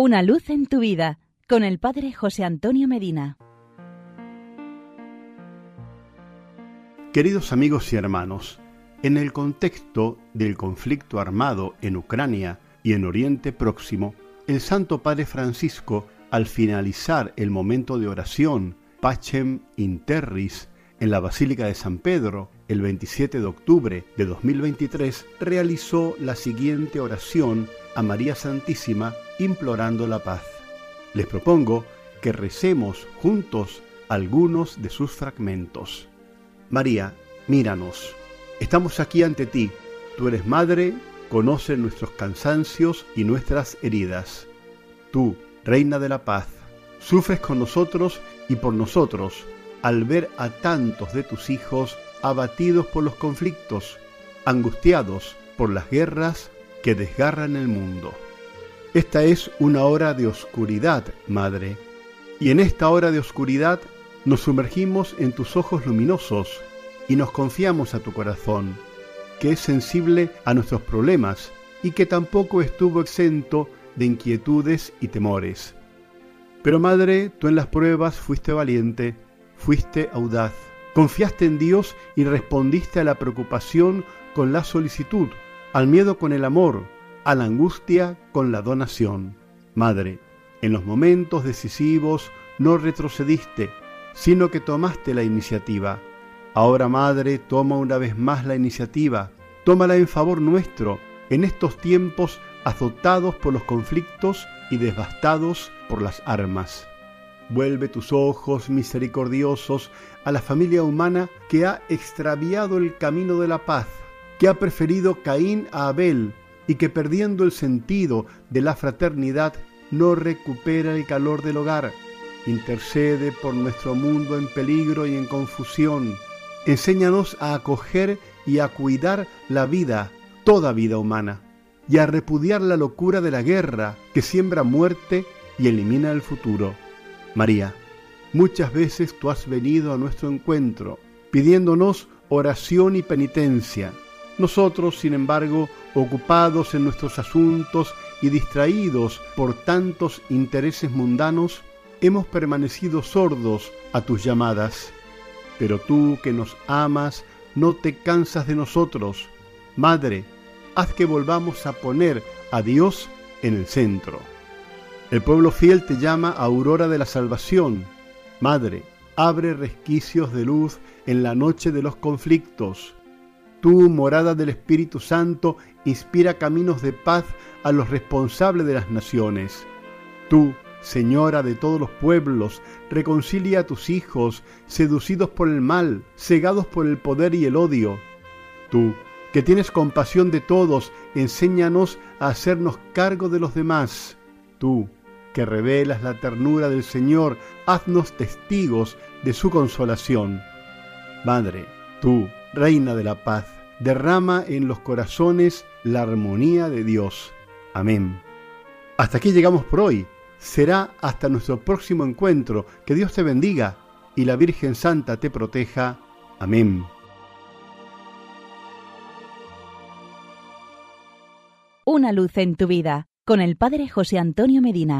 Una luz en tu vida con el Padre José Antonio Medina. Queridos amigos y hermanos, en el contexto del conflicto armado en Ucrania y en Oriente Próximo, el Santo Padre Francisco, al finalizar el momento de oración Pacem Interris en la Basílica de San Pedro el 27 de octubre de 2023, realizó la siguiente oración a María Santísima implorando la paz. Les propongo que recemos juntos algunos de sus fragmentos. María, míranos. Estamos aquí ante ti. Tú eres madre, conoces nuestros cansancios y nuestras heridas. Tú, Reina de la Paz, sufres con nosotros y por nosotros al ver a tantos de tus hijos abatidos por los conflictos, angustiados por las guerras que desgarran el mundo. Esta es una hora de oscuridad, Madre, y en esta hora de oscuridad nos sumergimos en tus ojos luminosos y nos confiamos a tu corazón, que es sensible a nuestros problemas y que tampoco estuvo exento de inquietudes y temores. Pero Madre, tú en las pruebas fuiste valiente, fuiste audaz, confiaste en Dios y respondiste a la preocupación con la solicitud al miedo con el amor, a la angustia con la donación. Madre, en los momentos decisivos no retrocediste, sino que tomaste la iniciativa. Ahora, Madre, toma una vez más la iniciativa, tómala en favor nuestro, en estos tiempos azotados por los conflictos y devastados por las armas. Vuelve tus ojos misericordiosos a la familia humana que ha extraviado el camino de la paz que ha preferido Caín a Abel y que perdiendo el sentido de la fraternidad no recupera el calor del hogar. Intercede por nuestro mundo en peligro y en confusión. Enséñanos a acoger y a cuidar la vida, toda vida humana, y a repudiar la locura de la guerra que siembra muerte y elimina el futuro. María, muchas veces tú has venido a nuestro encuentro pidiéndonos oración y penitencia nosotros, sin embargo, ocupados en nuestros asuntos y distraídos por tantos intereses mundanos, hemos permanecido sordos a tus llamadas. Pero tú que nos amas, no te cansas de nosotros. Madre, haz que volvamos a poner a Dios en el centro. El pueblo fiel te llama aurora de la salvación. Madre, abre resquicios de luz en la noche de los conflictos. Tú, morada del Espíritu Santo, inspira caminos de paz a los responsables de las naciones. Tú, Señora de todos los pueblos, reconcilia a tus hijos, seducidos por el mal, cegados por el poder y el odio. Tú, que tienes compasión de todos, enséñanos a hacernos cargo de los demás. Tú, que revelas la ternura del Señor, haznos testigos de su consolación. Madre, tú, Reina de la paz, derrama en los corazones la armonía de Dios. Amén. Hasta aquí llegamos por hoy. Será hasta nuestro próximo encuentro. Que Dios te bendiga y la Virgen Santa te proteja. Amén. Una luz en tu vida con el Padre José Antonio Medina.